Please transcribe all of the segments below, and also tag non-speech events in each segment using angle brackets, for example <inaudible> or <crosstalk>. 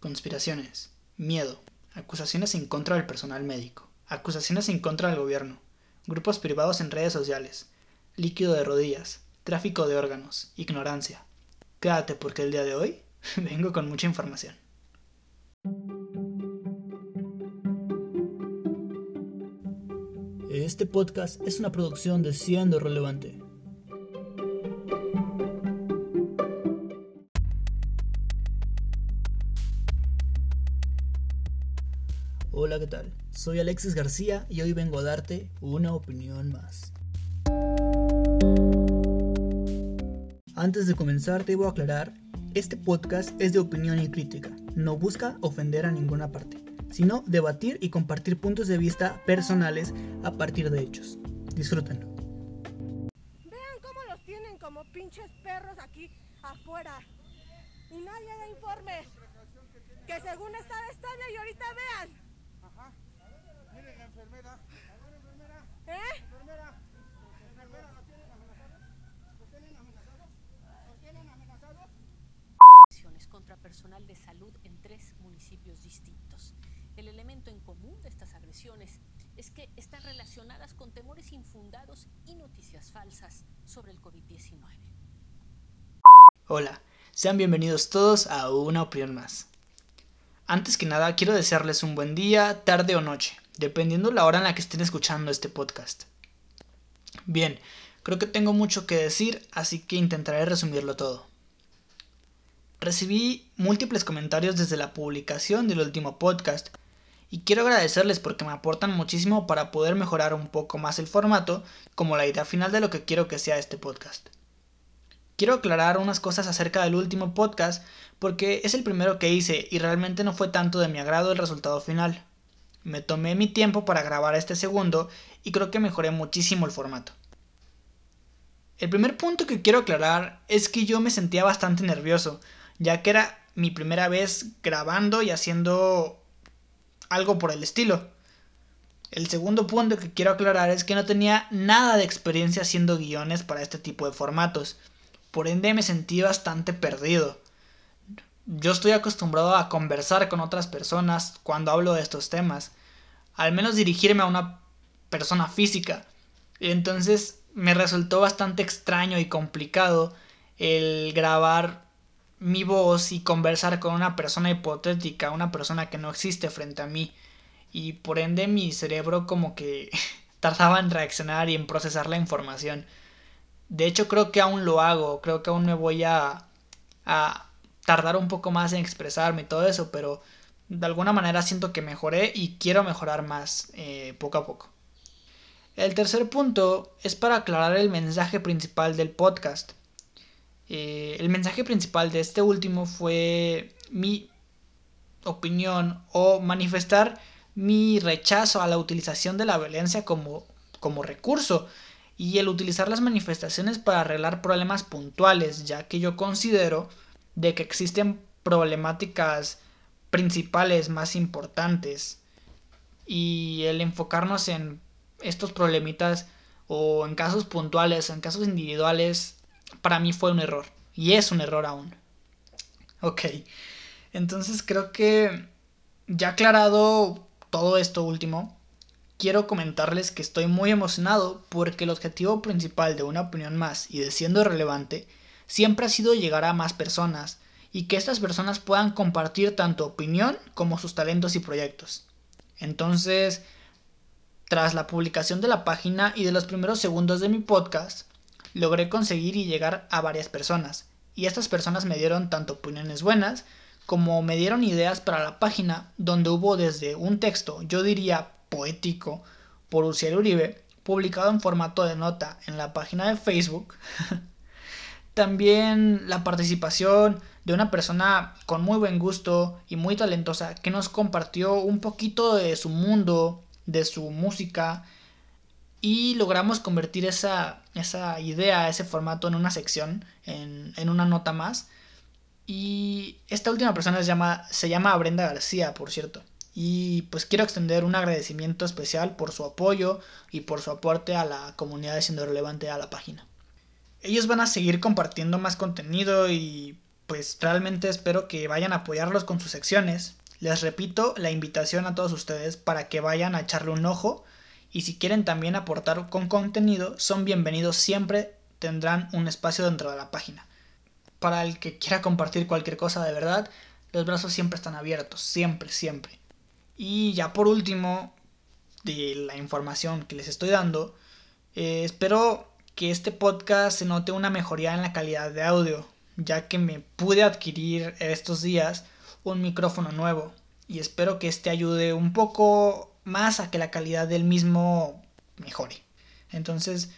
conspiraciones, miedo, acusaciones en contra del personal médico, acusaciones en contra del gobierno, grupos privados en redes sociales, líquido de rodillas, tráfico de órganos, ignorancia. Quédate porque el día de hoy <laughs> vengo con mucha información. Este podcast es una producción de Siendo Relevante. Tal? Soy Alexis García y hoy vengo a darte una opinión más. Antes de comenzar, debo aclarar, este podcast es de opinión y crítica, no busca ofender a ninguna parte, sino debatir y compartir puntos de vista personales a partir de hechos. Disfrútenlo. Vean cómo los tienen como pinches perros aquí afuera. Y nadie da informes. Que según estaba estable y ahorita vean. Ajá. Miren la enfermera. A ver, enfermera. ¿Eh? Enfermera. Enfermera, ¿la tienen amenazados? ¿Los tienen amenazados? ¿Los tienen agresiones contra personal de salud en tres municipios distintos. El elemento en común de estas agresiones es que están relacionadas con temores infundados y noticias falsas sobre el COVID-19. Hola, sean bienvenidos todos a una opinión más. Antes que nada, quiero desearles un buen día, tarde o noche, dependiendo la hora en la que estén escuchando este podcast. Bien, creo que tengo mucho que decir, así que intentaré resumirlo todo. Recibí múltiples comentarios desde la publicación del último podcast y quiero agradecerles porque me aportan muchísimo para poder mejorar un poco más el formato como la idea final de lo que quiero que sea este podcast. Quiero aclarar unas cosas acerca del último podcast porque es el primero que hice y realmente no fue tanto de mi agrado el resultado final. Me tomé mi tiempo para grabar este segundo y creo que mejoré muchísimo el formato. El primer punto que quiero aclarar es que yo me sentía bastante nervioso, ya que era mi primera vez grabando y haciendo algo por el estilo. El segundo punto que quiero aclarar es que no tenía nada de experiencia haciendo guiones para este tipo de formatos. Por ende me sentí bastante perdido. Yo estoy acostumbrado a conversar con otras personas cuando hablo de estos temas. Al menos dirigirme a una persona física. Entonces me resultó bastante extraño y complicado el grabar mi voz y conversar con una persona hipotética, una persona que no existe frente a mí. Y por ende mi cerebro como que <laughs> tardaba en reaccionar y en procesar la información. De hecho creo que aún lo hago, creo que aún me voy a, a tardar un poco más en expresarme y todo eso, pero de alguna manera siento que mejoré y quiero mejorar más eh, poco a poco. El tercer punto es para aclarar el mensaje principal del podcast. Eh, el mensaje principal de este último fue mi opinión o manifestar mi rechazo a la utilización de la violencia como, como recurso y el utilizar las manifestaciones para arreglar problemas puntuales, ya que yo considero de que existen problemáticas principales más importantes. Y el enfocarnos en estos problemitas o en casos puntuales en casos individuales para mí fue un error. Y es un error aún. Ok, entonces creo que ya aclarado todo esto último, quiero comentarles que estoy muy emocionado porque el objetivo principal de una opinión más y de siendo relevante siempre ha sido llegar a más personas y que estas personas puedan compartir tanto opinión como sus talentos y proyectos. Entonces, tras la publicación de la página y de los primeros segundos de mi podcast, logré conseguir y llegar a varias personas, y estas personas me dieron tanto opiniones buenas como me dieron ideas para la página donde hubo desde un texto, yo diría poético, por Uciel Uribe, publicado en formato de nota en la página de Facebook, <laughs> también la participación de una persona con muy buen gusto y muy talentosa que nos compartió un poquito de su mundo, de su música y logramos convertir esa, esa idea, ese formato en una sección, en, en, una nota más. Y esta última persona llama, se llama Brenda García, por cierto. Y pues quiero extender un agradecimiento especial por su apoyo y por su aporte a la comunidad siendo relevante a la página. Ellos van a seguir compartiendo más contenido y pues realmente espero que vayan a apoyarlos con sus secciones. Les repito la invitación a todos ustedes para que vayan a echarle un ojo y si quieren también aportar con contenido, son bienvenidos siempre, tendrán un espacio dentro de la página. Para el que quiera compartir cualquier cosa de verdad, los brazos siempre están abiertos, siempre, siempre. Y ya por último, de la información que les estoy dando, eh, espero que este podcast se note una mejoría en la calidad de audio, ya que me pude adquirir estos días un micrófono nuevo y espero que este ayude un poco más a que la calidad del mismo mejore. Entonces,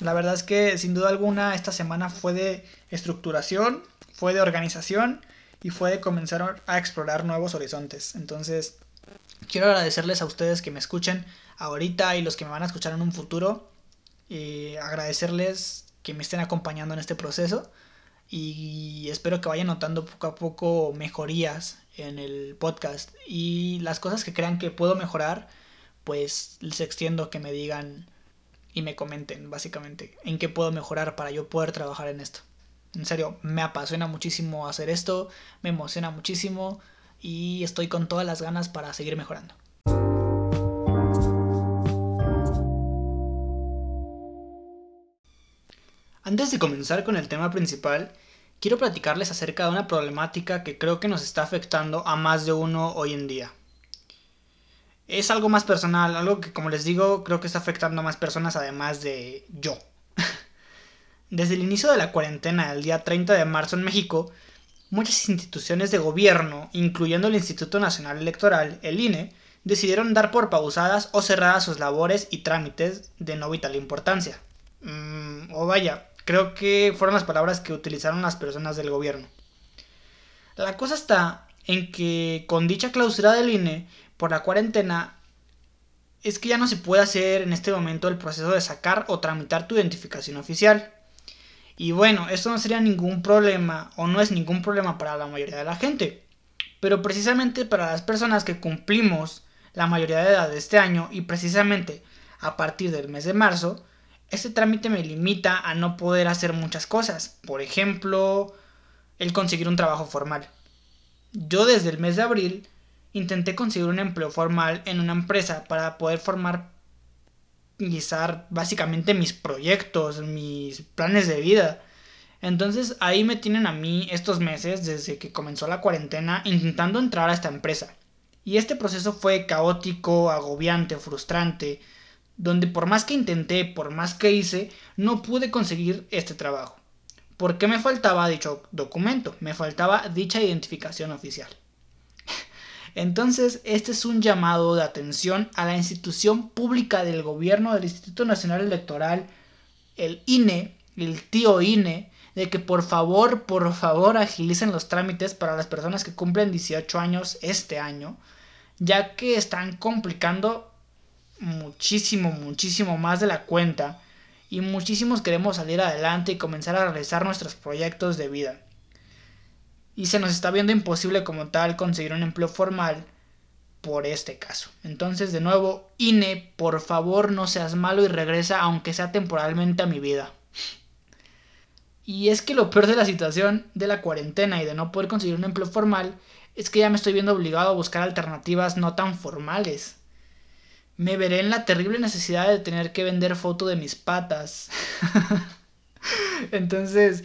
la verdad es que sin duda alguna esta semana fue de estructuración, fue de organización y fue de comenzar a explorar nuevos horizontes. Entonces, quiero agradecerles a ustedes que me escuchen ahorita y los que me van a escuchar en un futuro. Y agradecerles que me estén acompañando en este proceso y espero que vayan notando poco a poco mejorías en el podcast y las cosas que crean que puedo mejorar pues les extiendo que me digan y me comenten básicamente en qué puedo mejorar para yo poder trabajar en esto. En serio, me apasiona muchísimo hacer esto, me emociona muchísimo y estoy con todas las ganas para seguir mejorando. Antes de comenzar con el tema principal, quiero platicarles acerca de una problemática que creo que nos está afectando a más de uno hoy en día. Es algo más personal, algo que como les digo creo que está afectando a más personas además de yo. <laughs> Desde el inicio de la cuarentena, el día 30 de marzo en México, muchas instituciones de gobierno, incluyendo el Instituto Nacional Electoral, el INE, decidieron dar por pausadas o cerradas sus labores y trámites de no vital importancia. Mm, o vaya, Creo que fueron las palabras que utilizaron las personas del gobierno. La cosa está en que con dicha clausura del INE por la cuarentena es que ya no se puede hacer en este momento el proceso de sacar o tramitar tu identificación oficial. Y bueno, esto no sería ningún problema o no es ningún problema para la mayoría de la gente. Pero precisamente para las personas que cumplimos la mayoría de edad de este año y precisamente a partir del mes de marzo, este trámite me limita a no poder hacer muchas cosas. Por ejemplo, el conseguir un trabajo formal. Yo desde el mes de abril intenté conseguir un empleo formal en una empresa para poder formar básicamente mis proyectos, mis planes de vida. Entonces ahí me tienen a mí estos meses desde que comenzó la cuarentena intentando entrar a esta empresa. Y este proceso fue caótico, agobiante, frustrante, donde por más que intenté, por más que hice, no pude conseguir este trabajo. ¿Por qué me faltaba dicho documento? Me faltaba dicha identificación oficial. Entonces, este es un llamado de atención a la institución pública del gobierno del Instituto Nacional Electoral, el INE, el tío INE, de que por favor, por favor agilicen los trámites para las personas que cumplen 18 años este año, ya que están complicando muchísimo, muchísimo más de la cuenta y muchísimos queremos salir adelante y comenzar a realizar nuestros proyectos de vida. Y se nos está viendo imposible como tal conseguir un empleo formal por este caso. Entonces, de nuevo, INE, por favor no seas malo y regresa aunque sea temporalmente a mi vida. Y es que lo peor de la situación de la cuarentena y de no poder conseguir un empleo formal es que ya me estoy viendo obligado a buscar alternativas no tan formales me veré en la terrible necesidad de tener que vender foto de mis patas. <laughs> Entonces,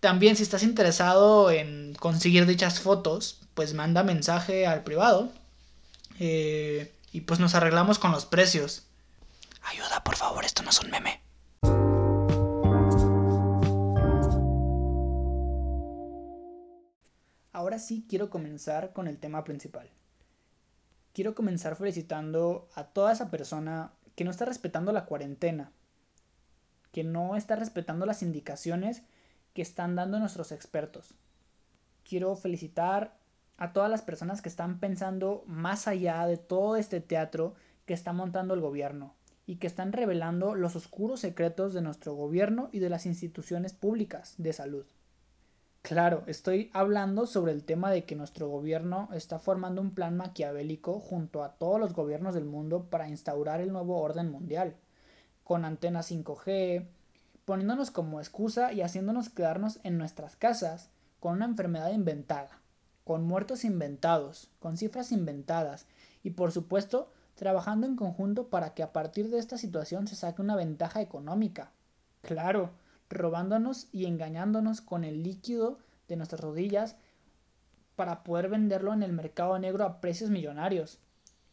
también si estás interesado en conseguir dichas fotos, pues manda mensaje al privado. Eh, y pues nos arreglamos con los precios. Ayuda, por favor, esto no es un meme. Ahora sí quiero comenzar con el tema principal quiero comenzar felicitando a toda esa persona que no está respetando la cuarentena, que no está respetando las indicaciones que están dando nuestros expertos. Quiero felicitar a todas las personas que están pensando más allá de todo este teatro que está montando el gobierno y que están revelando los oscuros secretos de nuestro gobierno y de las instituciones públicas de salud. Claro, estoy hablando sobre el tema de que nuestro gobierno está formando un plan maquiavélico junto a todos los gobiernos del mundo para instaurar el nuevo orden mundial, con antenas 5G, poniéndonos como excusa y haciéndonos quedarnos en nuestras casas, con una enfermedad inventada, con muertos inventados, con cifras inventadas y por supuesto trabajando en conjunto para que a partir de esta situación se saque una ventaja económica. Claro, robándonos y engañándonos con el líquido de nuestras rodillas para poder venderlo en el mercado negro a precios millonarios.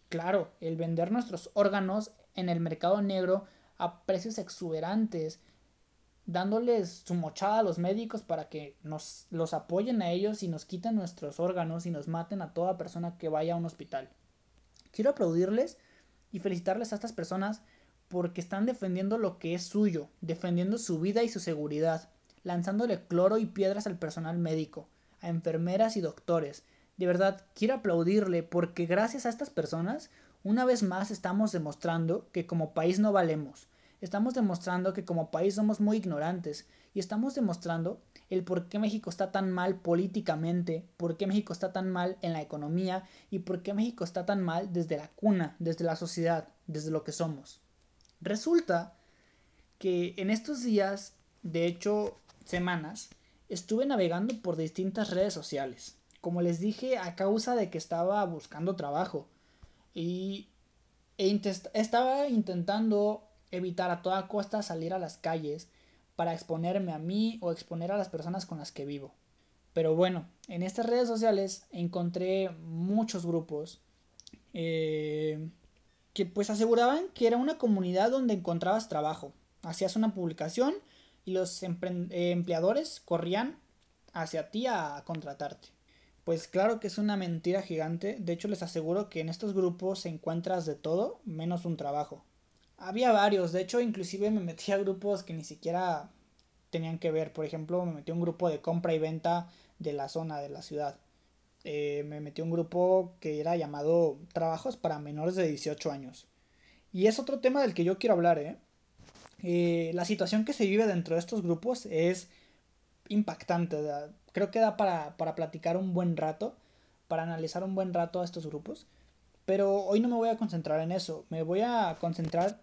Claro, el vender nuestros órganos en el mercado negro a precios exuberantes, dándoles su mochada a los médicos para que nos los apoyen a ellos y nos quiten nuestros órganos y nos maten a toda persona que vaya a un hospital. Quiero aplaudirles y felicitarles a estas personas porque están defendiendo lo que es suyo, defendiendo su vida y su seguridad, lanzándole cloro y piedras al personal médico, a enfermeras y doctores. De verdad, quiero aplaudirle porque gracias a estas personas, una vez más estamos demostrando que como país no valemos. Estamos demostrando que como país somos muy ignorantes y estamos demostrando el por qué México está tan mal políticamente, por qué México está tan mal en la economía y por qué México está tan mal desde la cuna, desde la sociedad, desde lo que somos. Resulta que en estos días, de hecho semanas, estuve navegando por distintas redes sociales. Como les dije, a causa de que estaba buscando trabajo. Y e estaba intentando evitar a toda costa salir a las calles para exponerme a mí o exponer a las personas con las que vivo. Pero bueno, en estas redes sociales encontré muchos grupos eh, que pues aseguraban que era una comunidad donde encontrabas trabajo. Hacías una publicación y los empleadores corrían hacia ti a contratarte. Pues claro que es una mentira gigante, de hecho les aseguro que en estos grupos encuentras de todo menos un trabajo. Había varios, de hecho inclusive me metí a grupos que ni siquiera tenían que ver, por ejemplo me metí a un grupo de compra y venta de la zona de la ciudad. Eh, me metí a un grupo que era llamado Trabajos para menores de 18 años. Y es otro tema del que yo quiero hablar, ¿eh? Eh, la situación que se vive dentro de estos grupos es impactante. Creo que da para, para platicar un buen rato, para analizar un buen rato a estos grupos. Pero hoy no me voy a concentrar en eso. Me voy a concentrar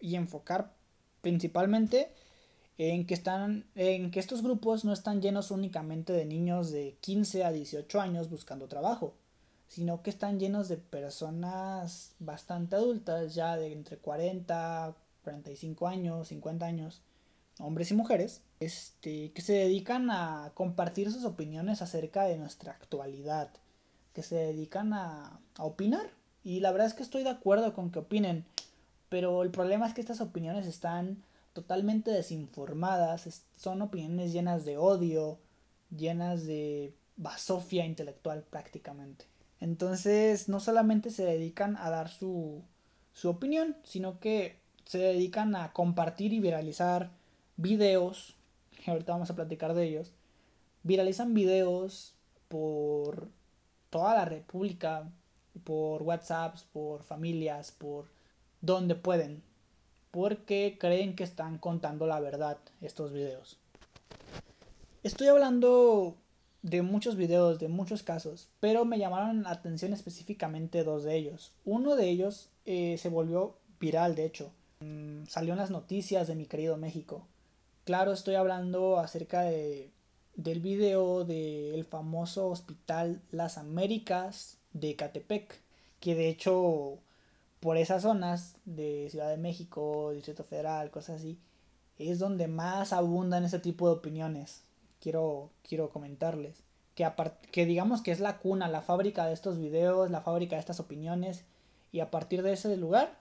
y enfocar principalmente en que están en que estos grupos no están llenos únicamente de niños de 15 a 18 años buscando trabajo, sino que están llenos de personas bastante adultas, ya de entre 40, 45 años, 50 años, hombres y mujeres, este, que se dedican a compartir sus opiniones acerca de nuestra actualidad, que se dedican a, a opinar. Y la verdad es que estoy de acuerdo con que opinen, pero el problema es que estas opiniones están totalmente desinformadas, son opiniones llenas de odio, llenas de basofia intelectual prácticamente. Entonces no solamente se dedican a dar su, su opinión, sino que se dedican a compartir y viralizar videos, <laughs> ahorita vamos a platicar de ellos, viralizan videos por toda la república, por WhatsApps, por familias, por donde pueden, porque creen que están contando la verdad estos videos. Estoy hablando de muchos videos, de muchos casos, pero me llamaron la atención específicamente dos de ellos. Uno de ellos eh, se volvió viral, de hecho. Mm, salió en las noticias de mi querido México. Claro, estoy hablando acerca de, del video del famoso hospital Las Américas de Catepec, que de hecho por esas zonas de Ciudad de México, Distrito Federal, cosas así, es donde más abundan ese tipo de opiniones. Quiero, quiero comentarles. Que, que digamos que es la cuna, la fábrica de estos videos, la fábrica de estas opiniones. Y a partir de ese lugar,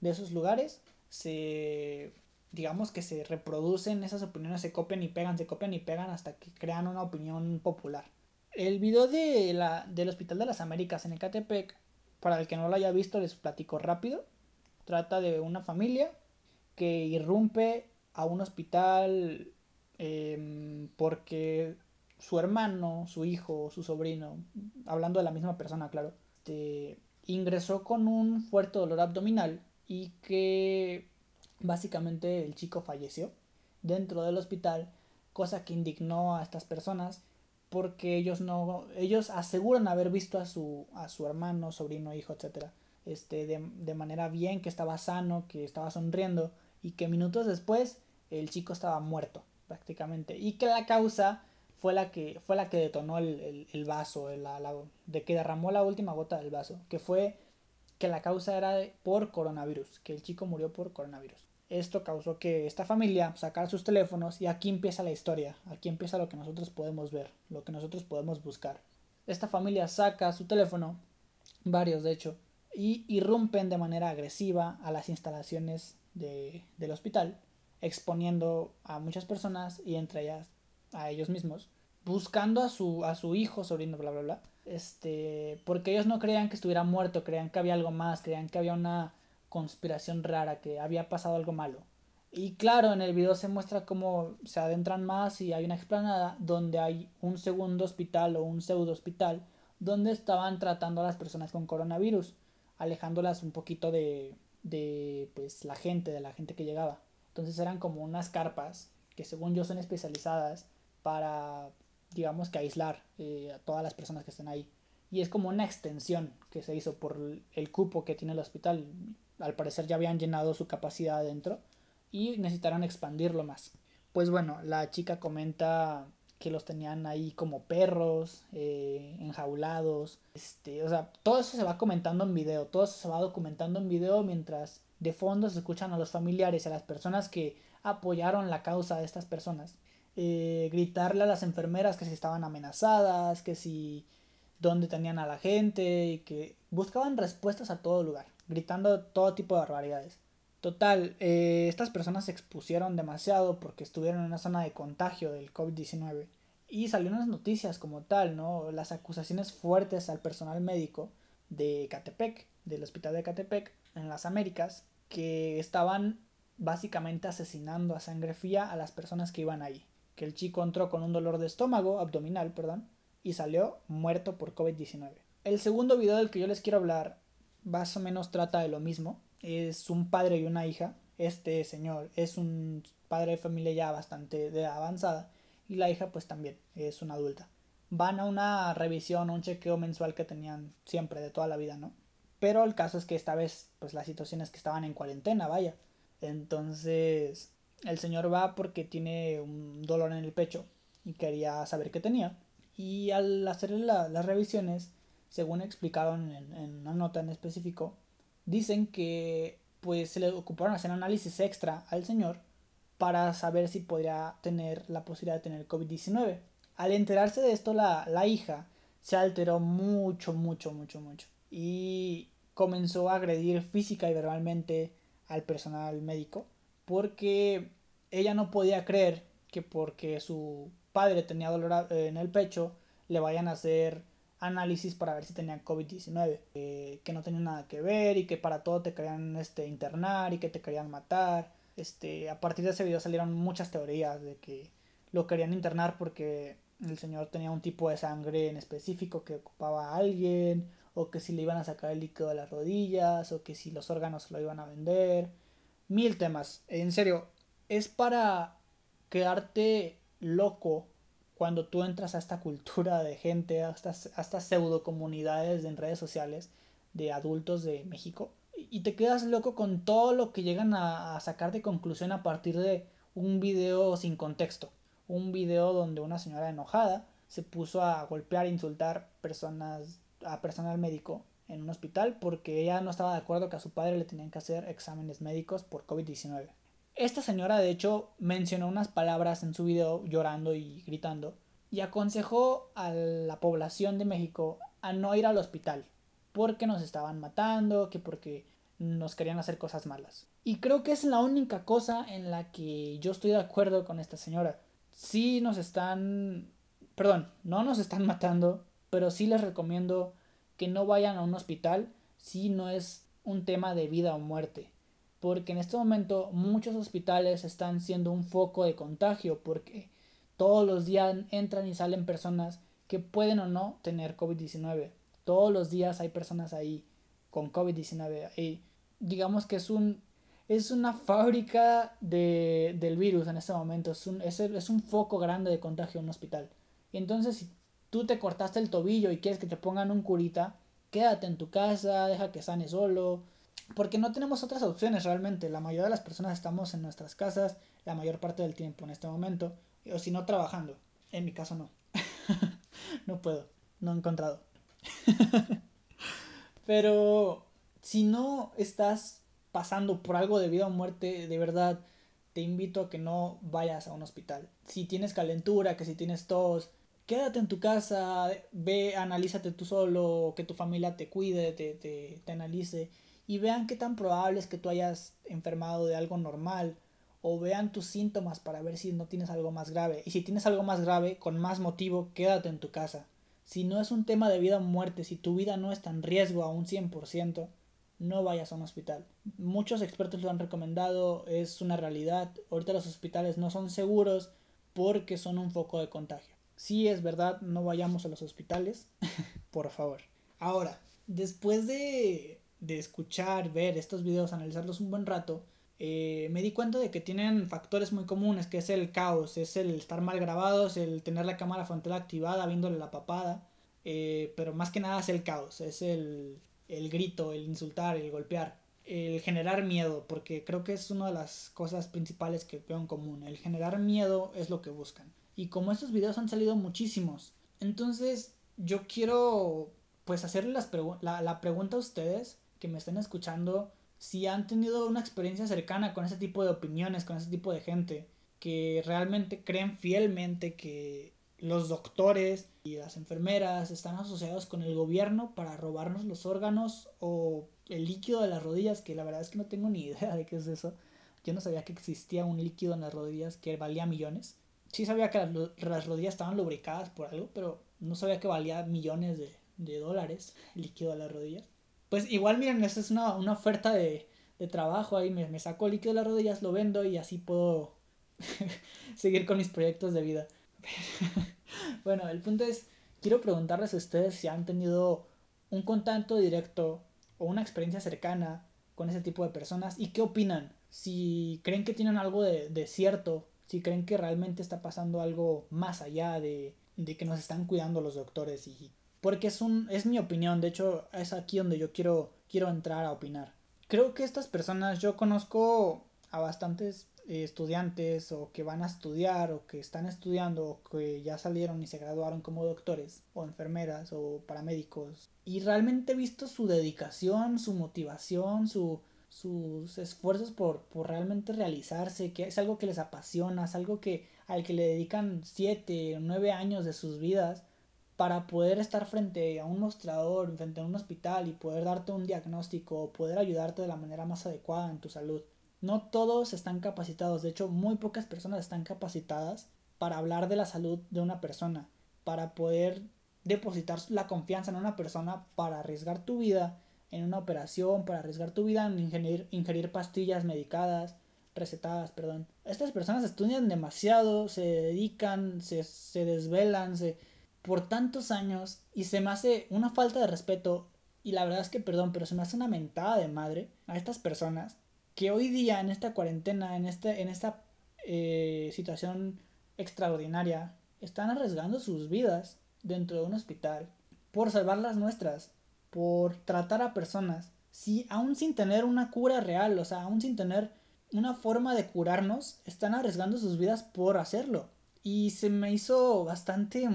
de esos lugares, se digamos que se reproducen esas opiniones, se copian y pegan, se copian y pegan hasta que crean una opinión popular. El video de la, del Hospital de las Américas en Ecatepec para el que no lo haya visto, les platico rápido. Trata de una familia que irrumpe a un hospital em, porque su hermano, su hijo, su sobrino, hablando de la misma persona, claro, este, ingresó con un fuerte dolor abdominal y que básicamente el chico falleció dentro del hospital, cosa que indignó a estas personas porque ellos no ellos aseguran haber visto a su a su hermano sobrino hijo etcétera este de, de, manera bien que estaba sano que estaba sonriendo y que minutos después el chico estaba muerto prácticamente y que la causa fue la que, fue la que detonó el, el, vaso, de que derramó la última gota del vaso, que fue que la causa era por coronavirus, que el chico murió por coronavirus. Esto causó que esta familia sacara sus teléfonos y aquí empieza la historia, aquí empieza lo que nosotros podemos ver, lo que nosotros podemos buscar. Esta familia saca su teléfono, varios de hecho, y irrumpen de manera agresiva a las instalaciones del hospital, exponiendo a muchas personas y entre ellas a ellos mismos, buscando a su, a su hijo, sobrino, bla, bla, bla, este, porque ellos no creían que estuviera muerto, creían que había algo más, creían que había una conspiración rara, que había pasado algo malo. Y claro, en el video se muestra cómo se adentran más y hay una explanada donde hay un segundo hospital o un pseudo hospital donde estaban tratando a las personas con coronavirus, alejándolas un poquito de, de pues la gente, de la gente que llegaba. Entonces eran como unas carpas que según yo son especializadas para, digamos que aislar eh, a todas las personas que estén ahí. Y es como una extensión que se hizo por el cupo que tiene el hospital. Al parecer ya habían llenado su capacidad adentro y necesitaron expandirlo más. Pues bueno, la chica comenta que los tenían ahí como perros, eh, enjaulados, este, o sea, todo eso se va comentando en video, todo eso se va documentando en video mientras de fondo se escuchan a los familiares y a las personas que apoyaron la causa de estas personas. Eh, gritarle a las enfermeras que si estaban amenazadas, que si dónde tenían a la gente y que buscaban respuestas a todo lugar, gritando todo tipo de barbaridades. Total, eh, estas personas se expusieron demasiado porque estuvieron en una zona de contagio del COVID-19 y salieron las noticias como tal, ¿no? Las acusaciones fuertes al personal médico de Catepec, del hospital de Catepec, en las Américas, que estaban básicamente asesinando a sangre fría a las personas que iban ahí. Que el chico entró con un dolor de estómago, abdominal, perdón, y salió muerto por COVID-19. El segundo video del que yo les quiero hablar más o menos trata de lo mismo, es un padre y una hija. Este señor es un padre de familia ya bastante de avanzada y la hija pues también es una adulta. Van a una revisión, un chequeo mensual que tenían siempre de toda la vida, ¿no? Pero el caso es que esta vez pues la situación es que estaban en cuarentena, vaya. Entonces el señor va porque tiene un dolor en el pecho y quería saber qué tenía. Y al hacerle las revisiones, según explicaron en, en una nota en específico, dicen que pues se le ocuparon hacer análisis extra al señor para saber si podría tener la posibilidad de tener COVID-19. Al enterarse de esto, la, la hija se alteró mucho, mucho, mucho, mucho. Y comenzó a agredir física y verbalmente al personal médico porque ella no podía creer que porque su padre tenía dolor en el pecho le vayan a hacer análisis para ver si tenían COVID-19, eh, que no tenía nada que ver y que para todo te querían este, internar y que te querían matar. Este, a partir de ese video salieron muchas teorías de que lo querían internar porque el señor tenía un tipo de sangre en específico que ocupaba a alguien, o que si le iban a sacar el líquido de las rodillas, o que si los órganos lo iban a vender. Mil temas. En serio, es para quedarte loco cuando tú entras a esta cultura de gente, a estas, pseudo comunidades en redes sociales de adultos de México, y te quedas loco con todo lo que llegan a, sacar de conclusión a partir de un video sin contexto. Un video donde una señora enojada se puso a golpear e insultar personas, a personal médico en un hospital porque ella no estaba de acuerdo que a su padre le tenían que hacer exámenes médicos por COVID-19. Esta señora de hecho mencionó unas palabras en su video llorando y gritando y aconsejó a la población de México a no ir al hospital porque nos estaban matando, que porque nos querían hacer cosas malas. Y creo que es la única cosa en la que yo estoy de acuerdo con esta señora. Sí nos están... Perdón, no nos están matando, pero sí les recomiendo que no vayan a un hospital si no es un tema de vida o muerte porque en este momento muchos hospitales están siendo un foco de contagio porque todos los días entran y salen personas que pueden o no tener COVID-19. Todos los días hay personas ahí con COVID-19 y digamos que es un es una fábrica de, del virus en este momento, es un, es, es un foco grande de contagio en un hospital. Y entonces si tú te cortaste el tobillo y quieres que te pongan un curita, quédate en tu casa, deja que sane solo, porque no tenemos otras opciones realmente. La mayoría de las personas estamos en nuestras casas la mayor parte del tiempo en este momento, o si no trabajando. En mi caso no. <laughs> no puedo, no he encontrado. <laughs> Pero si no estás pasando por algo de vida o muerte, de verdad, te invito a que no vayas a un hospital. Si tienes calentura, que si tienes tos, quédate en tu casa, ve, analízate tú solo, que tu familia te cuide, te, te, te analice y vean qué tan probable es que tú hayas enfermado de algo normal o vean tus síntomas para ver si no tienes algo más grave. Y si tienes algo más grave, con más motivo, quédate en tu casa. Si no es un tema de vida o muerte, si tu vida no está en riesgo a un 100%, no vayas a un hospital. Muchos expertos lo han recomendado, es una realidad. Ahorita los hospitales no son seguros porque son un foco de contagio. Sí, es verdad, no vayamos a los hospitales, <laughs> por favor. Ahora, después de, de escuchar, ver estos videos, analizarlos un buen rato, eh, me di cuenta de que tienen factores muy comunes, que es el caos, es el estar mal grabados, el tener la cámara frontal activada, viéndole la papada, eh, pero más que nada es el caos, es el, el grito, el insultar, el golpear, el generar miedo, porque creo que es una de las cosas principales que veo en común, el generar miedo es lo que buscan. Y como estos videos han salido muchísimos, entonces yo quiero pues hacerle las la, la pregunta a ustedes que me estén escuchando si han tenido una experiencia cercana con ese tipo de opiniones, con ese tipo de gente, que realmente creen fielmente que los doctores y las enfermeras están asociados con el gobierno para robarnos los órganos o el líquido de las rodillas, que la verdad es que no tengo ni idea de qué es eso. Yo no sabía que existía un líquido en las rodillas que valía millones. Sí sabía que las, rodillas estaban lubricadas por algo, pero no sabía que valía millones de, de dólares el líquido de las rodillas. Pues igual, miren, esa es una, oferta de, trabajo. Ahí me, me saco el líquido de las rodillas, lo vendo y así puedo <laughs> seguir con mis proyectos de vida. <laughs> bueno, el punto es, quiero preguntarles a ustedes si han tenido un contacto directo o una experiencia cercana con ese tipo de personas y qué opinan. Si creen que tienen algo de, de cierto, si creen que realmente está pasando algo más allá de, de que nos están cuidando los doctores y porque es un es mi opinión, de hecho es aquí donde yo quiero quiero entrar a opinar. Creo que estas personas yo conozco a bastantes eh, estudiantes o que van a estudiar o que están estudiando o que ya salieron y se graduaron como doctores o enfermeras o paramédicos y realmente he visto su dedicación, su motivación, su sus esfuerzos por, por realmente realizarse, que es algo que les apasiona, es algo que al que le dedican siete o nueve años de sus vidas para poder estar frente a un mostrador, frente a un hospital y poder darte un diagnóstico o poder ayudarte de la manera más adecuada en tu salud. No todos están capacitados, de hecho muy pocas personas están capacitadas para hablar de la salud de una persona, para poder depositar la confianza en una persona para arriesgar tu vida en una operación, para arriesgar tu vida en ingerir, ingerir pastillas medicadas, recetadas, perdón. Estas personas estudian demasiado, se dedican, se, se desvelan, se, por tantos años y se me hace una falta de respeto y la verdad es que perdón, pero se me hace una mentada de madre a estas personas que hoy día en esta cuarentena, en, este, en esta eh, situación extraordinaria, están arriesgando sus vidas dentro de un hospital por salvar las nuestras, por tratar a personas, si aún sin tener una cura real, o sea, aún sin tener una forma de curarnos, están arriesgando sus vidas por hacerlo. Y se me hizo bastante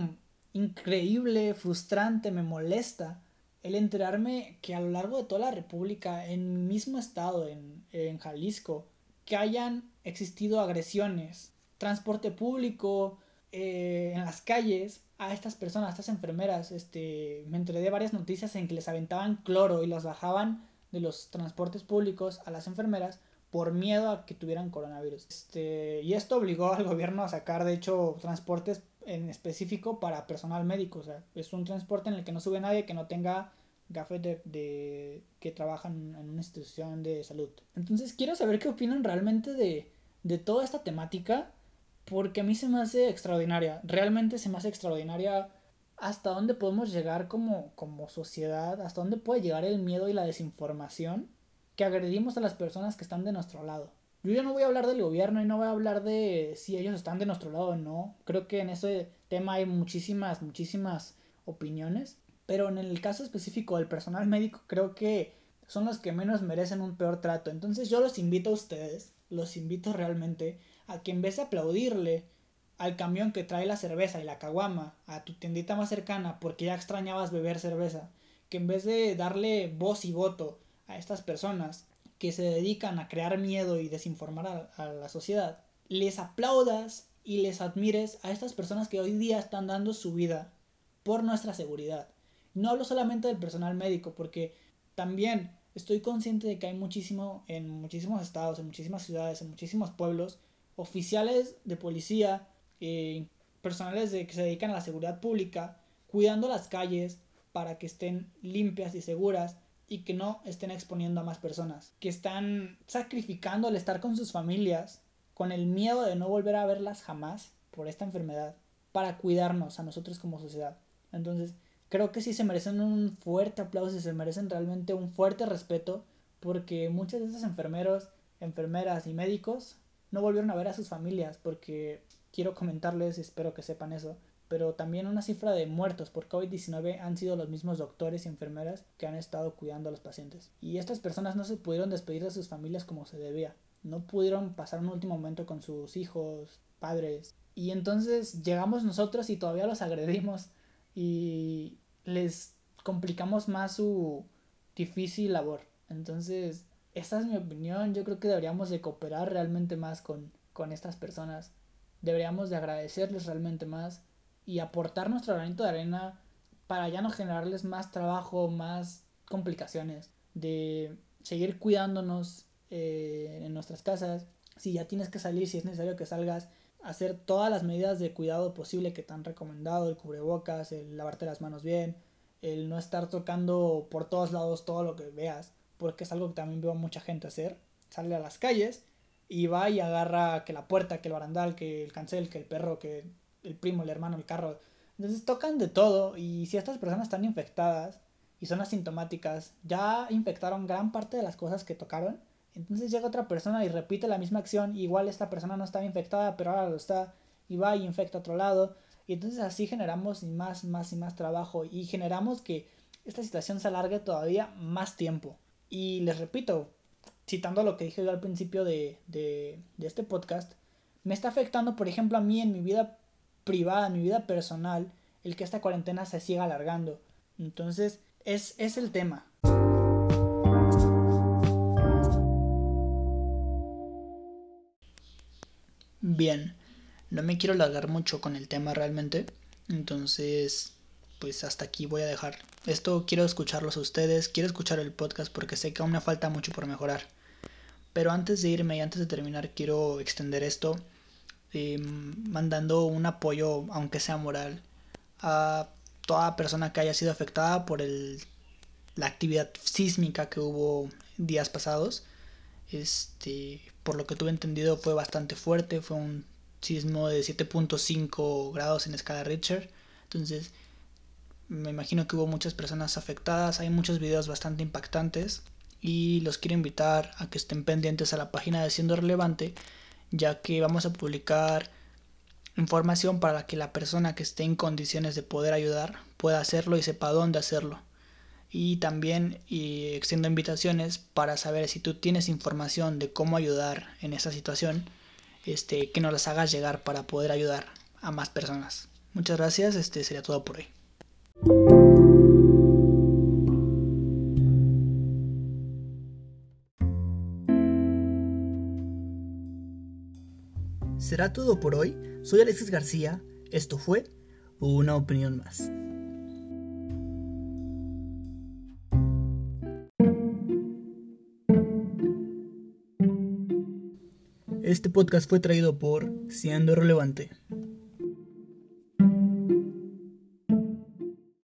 increíble, frustrante, me molesta el enterarme que a lo largo de toda la República, en mi mismo estado, en, en Jalisco, que hayan existido agresiones, transporte público, eh, en las calles, a estas personas, a estas enfermeras, este, me enteré de varias noticias en que les aventaban cloro y las bajaban de los transportes públicos a las enfermeras por miedo a que tuvieran coronavirus. Este, y esto obligó al gobierno a sacar, de hecho, transportes en específico para personal médico. O sea, es un transporte en el que no sube nadie que no tenga gafes de, que trabajan en una institución de salud. Entonces quiero saber qué opinan realmente de, de toda esta temática porque a mí se me hace extraordinaria. Realmente se me hace extraordinaria hasta dónde podemos llegar como, como sociedad, hasta dónde puede llegar el miedo y la desinformación que agredimos a las personas que están de nuestro lado. Yo ya no voy a hablar del gobierno y no voy a hablar de si ellos están de nuestro lado o no. Creo que en ese tema hay muchísimas, muchísimas opiniones. Pero en el caso específico del personal médico creo que son los que menos merecen un peor trato. Entonces yo los invito a ustedes, los invito realmente a que en vez de aplaudirle al camión que trae la cerveza y la caguama a tu tiendita más cercana porque ya extrañabas beber cerveza, que en vez de darle voz y voto a estas personas que se dedican a crear miedo y desinformar a, la sociedad, les aplaudas y les admires a estas personas que hoy día están dando su vida por nuestra seguridad. No hablo solamente del personal médico, porque también estoy consciente de que hay muchísimo en muchísimos estados, en muchísimas ciudades, en muchísimos pueblos, oficiales de policía, eh, personales de, que se dedican a la seguridad pública, cuidando las calles para que estén limpias y seguras y que no estén exponiendo a más personas, que están sacrificando el estar con sus familias, con el miedo de no volver a verlas jamás por esta enfermedad, para cuidarnos a nosotros como sociedad. Entonces, creo que sí se merecen un fuerte aplauso y se merecen realmente un fuerte respeto porque muchos de esos enfermeros, enfermeras y médicos no volvieron a ver a sus familias porque quiero comentarles, espero que sepan eso, pero también una cifra de muertos por COVID-19 han sido los mismos doctores y enfermeras que han estado cuidando a los pacientes. Y estas personas no se pudieron despedir de sus familias como se debía. No pudieron pasar un último momento con sus hijos, padres. Y entonces llegamos nosotros y todavía los agredimos y les complicamos más su difícil labor. Entonces, esta es mi opinión. Yo creo que deberíamos de cooperar realmente más con, con estas personas. Deberíamos de agradecerles realmente más y aportar nuestro granito de arena para ya no generarles más trabajo, más complicaciones, de seguir cuidándonos eh, en nuestras casas. Si ya tienes que salir, si es necesario que salgas, hacer todas las medidas de cuidado posible que te han recomendado, el cubrebocas, el lavarte las manos bien, el no estar tocando por todos lados todo lo que veas, porque es algo que también veo a mucha gente hacer, sale a las calles y va y agarra que la puerta, que el barandal, que el cancel, que el perro, que el primo, el hermano, el carro. Entonces tocan de todo y si estas personas están infectadas y son asintomáticas, ya infectaron gran parte de las cosas que tocaron, entonces llega otra persona y repite la misma acción, igual esta persona no estaba infectada, pero ahora lo está, y va y infecta a otro lado. Y entonces así generamos más, más y más trabajo y generamos que esta situación se alargue todavía más tiempo. Y les repito, citando lo que dije yo al principio de, de, de este podcast, me está afectando, por ejemplo, a mí en mi vida privada, mi vida personal, el que esta cuarentena se siga alargando. Entonces, es, es el tema. Bien, no me quiero alargar mucho con el tema realmente, entonces pues hasta aquí voy a dejar. Esto quiero escucharlos a ustedes, quiero escuchar el podcast porque sé que aún me falta mucho por mejorar. Pero antes de irme y antes de terminar quiero extender esto eh, mandando un apoyo, aunque sea moral, a toda persona que haya sido afectada por el, la actividad sísmica que hubo días pasados. Este, por lo que tuve entendido fue bastante fuerte, fue un sismo de 7.5 grados en escala Richter. Entonces, me imagino que hubo muchas personas afectadas, hay muchos videos bastante impactantes y los quiero invitar a que estén pendientes a la página de Siendo Relevante, ya que vamos a publicar información para que la persona que esté en condiciones de poder ayudar pueda hacerlo y sepa dónde hacerlo y también y extiendo invitaciones para saber si tú tienes información de cómo ayudar en esa situación, este, que nos las hagas llegar para poder ayudar a más personas. Muchas gracias, este sería todo por hoy. Todo por hoy. Soy Alexis García. Esto fue una opinión más. Este podcast fue traído por Siendo Relevante.